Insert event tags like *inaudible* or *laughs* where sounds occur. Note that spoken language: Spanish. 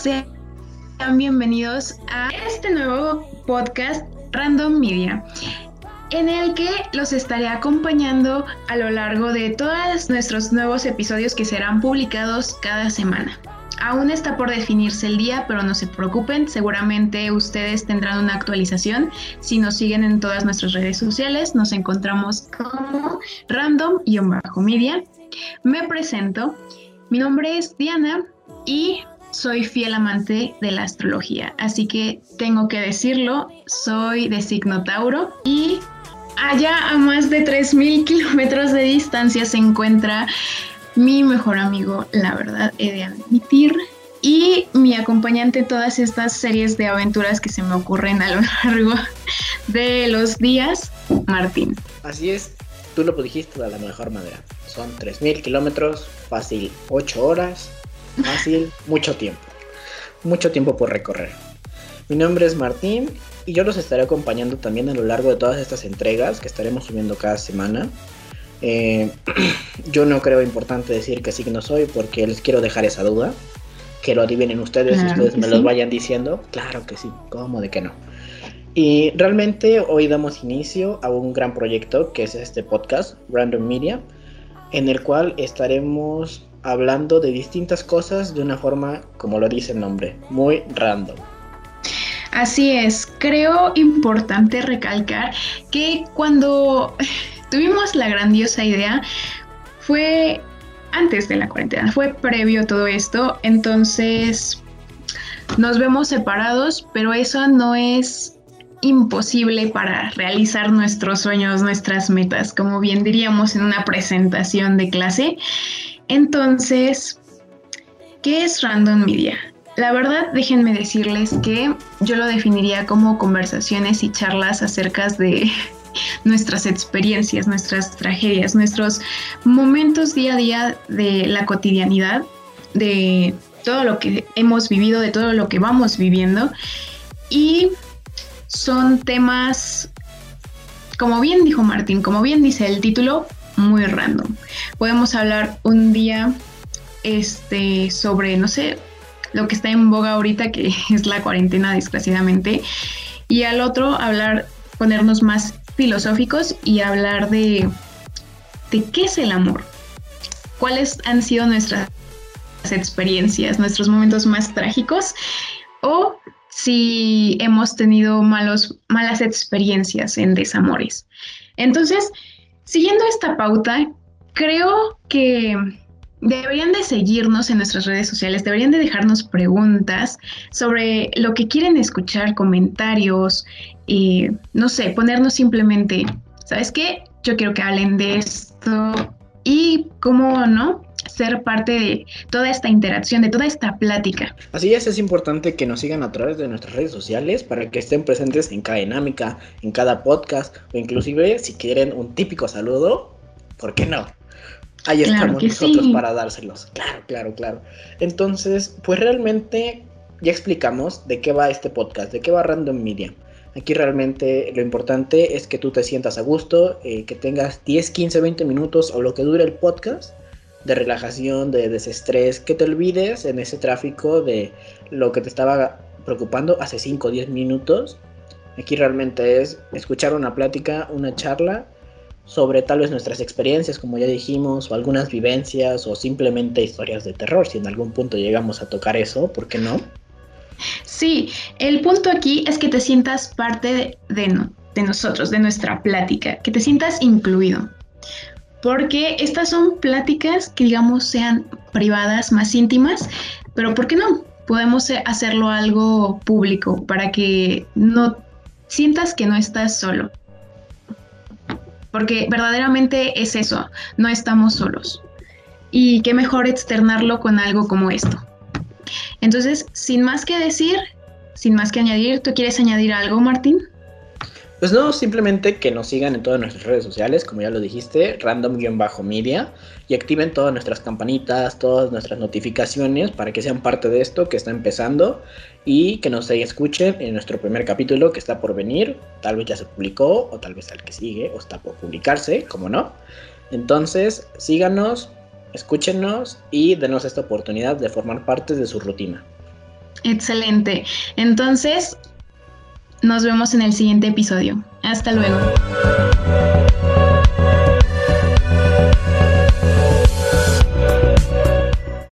sean bienvenidos a este nuevo podcast Random Media, en el que los estaré acompañando a lo largo de todos nuestros nuevos episodios que serán publicados cada semana. Aún está por definirse el día, pero no se preocupen, seguramente ustedes tendrán una actualización. Si nos siguen en todas nuestras redes sociales, nos encontramos como random-media. Me presento, mi nombre es Diana y soy fiel amante de la astrología, así que tengo que decirlo, soy de signo Tauro y allá a más de 3.000 *laughs* kilómetros de distancia se encuentra mi mejor amigo, la verdad, he de admitir, y mi acompañante en todas estas series de aventuras que se me ocurren a lo *laughs* largo de los días, Martín. Así es, tú lo dijiste de la mejor manera. Son 3.000 kilómetros, fácil 8 horas, fácil mucho tiempo. Mucho tiempo por recorrer. Mi nombre es Martín y yo los estaré acompañando también a lo largo de todas estas entregas que estaremos subiendo cada semana. Eh, *clears throat* yo no creo importante decir que signo soy porque les quiero dejar esa duda. Que lo adivinen ustedes y ustedes me lo vayan diciendo. Claro que sí, ¿cómo de que no? Y realmente hoy damos inicio a un gran proyecto que es este podcast, Random Media, en el cual estaremos hablando de distintas cosas de una forma, como lo dice el nombre, muy random. Así es, creo importante recalcar que cuando tuvimos la grandiosa idea fue antes de la cuarentena, fue previo todo esto, entonces nos vemos separados, pero eso no es imposible para realizar nuestros sueños, nuestras metas, como bien diríamos en una presentación de clase. Entonces, ¿qué es Random Media? La verdad, déjenme decirles que yo lo definiría como conversaciones y charlas acerca de *laughs* nuestras experiencias, nuestras tragedias, nuestros momentos día a día de la cotidianidad, de todo lo que hemos vivido, de todo lo que vamos viviendo. Y son temas, como bien dijo Martín, como bien dice el título, muy random. Podemos hablar un día este, sobre, no sé, lo que está en boga ahorita, que *laughs* es la cuarentena, desgraciadamente, y al otro hablar, ponernos más filosóficos y hablar de, de qué es el amor, cuáles han sido nuestras experiencias, nuestros momentos más trágicos o si hemos tenido malos, malas experiencias en desamores. Entonces, siguiendo esta pauta, creo que deberían de seguirnos en nuestras redes sociales, deberían de dejarnos preguntas sobre lo que quieren escuchar, comentarios, no sé, ponernos simplemente, ¿sabes qué? Yo quiero que hablen de esto y cómo no ser parte de toda esta interacción, de toda esta plática. Así es, es importante que nos sigan a través de nuestras redes sociales para que estén presentes en cada dinámica, en cada podcast o inclusive si quieren un típico saludo, ¿por qué no? Ahí estamos nosotros para dárselos. Claro, claro, claro. Entonces, pues realmente ya explicamos de qué va este podcast, de qué va Random Media. Aquí realmente lo importante es que tú te sientas a gusto, eh, que tengas 10, 15, 20 minutos o lo que dure el podcast de relajación, de desestrés, que te olvides en ese tráfico de lo que te estaba preocupando hace 5 o 10 minutos. Aquí realmente es escuchar una plática, una charla sobre tal vez nuestras experiencias, como ya dijimos, o algunas vivencias, o simplemente historias de terror, si en algún punto llegamos a tocar eso, ¿por qué no? Sí, el punto aquí es que te sientas parte de, de, nosotros, de nuestra plática, que te sientas incluido. Porque estas son pláticas que digamos sean privadas, más íntimas, pero ¿por qué no? Podemos hacerlo algo público para que no sientas que no estás solo. Porque verdaderamente es eso, no estamos solos. Y qué mejor externarlo con algo como esto. Entonces, sin más que decir, sin más que añadir, ¿tú quieres añadir algo, Martín? Pues no, simplemente que nos sigan en todas nuestras redes sociales, como ya lo dijiste, random-media, y activen todas nuestras campanitas, todas nuestras notificaciones para que sean parte de esto que está empezando y que nos escuchen en nuestro primer capítulo que está por venir. Tal vez ya se publicó, o tal vez al que sigue, o está por publicarse, como no. Entonces, síganos, escúchenos y denos esta oportunidad de formar parte de su rutina. Excelente. Entonces, nos vemos en el siguiente episodio. Hasta luego.